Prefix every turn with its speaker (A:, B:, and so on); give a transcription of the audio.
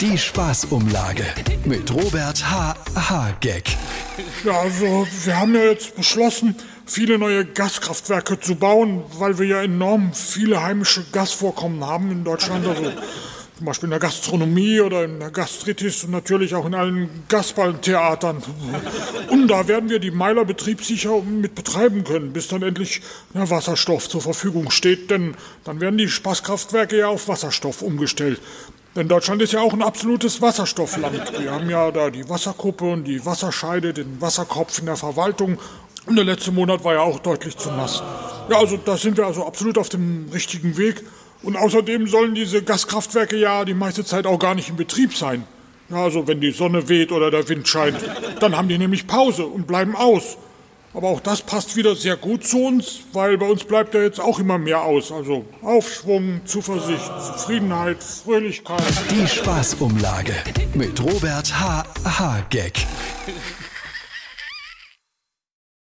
A: Die Spaßumlage mit Robert H. H. Gag.
B: Ja, also wir haben ja jetzt beschlossen, viele neue Gaskraftwerke zu bauen, weil wir ja enorm viele heimische Gasvorkommen haben in Deutschland. Also zum Beispiel in der Gastronomie oder in der Gastritis und natürlich auch in allen Gasballtheatern. Und da werden wir die Meiler betriebssicher mit betreiben können, bis dann endlich Wasserstoff zur Verfügung steht. Denn dann werden die Spaßkraftwerke ja auf Wasserstoff umgestellt. Denn Deutschland ist ja auch ein absolutes Wasserstoffland. Wir haben ja da die Wasserkuppe und die Wasserscheide, den Wasserkopf in der Verwaltung. Und der letzte Monat war ja auch deutlich zu nass. Ja, also da sind wir also absolut auf dem richtigen Weg. Und außerdem sollen diese Gaskraftwerke ja die meiste Zeit auch gar nicht in Betrieb sein. Ja, also wenn die Sonne weht oder der Wind scheint, dann haben die nämlich Pause und bleiben aus. Aber auch das passt wieder sehr gut zu uns, weil bei uns bleibt ja jetzt auch immer mehr aus. Also Aufschwung, Zuversicht, Zufriedenheit, Fröhlichkeit.
A: Die Spaßumlage mit Robert H. H. Gag.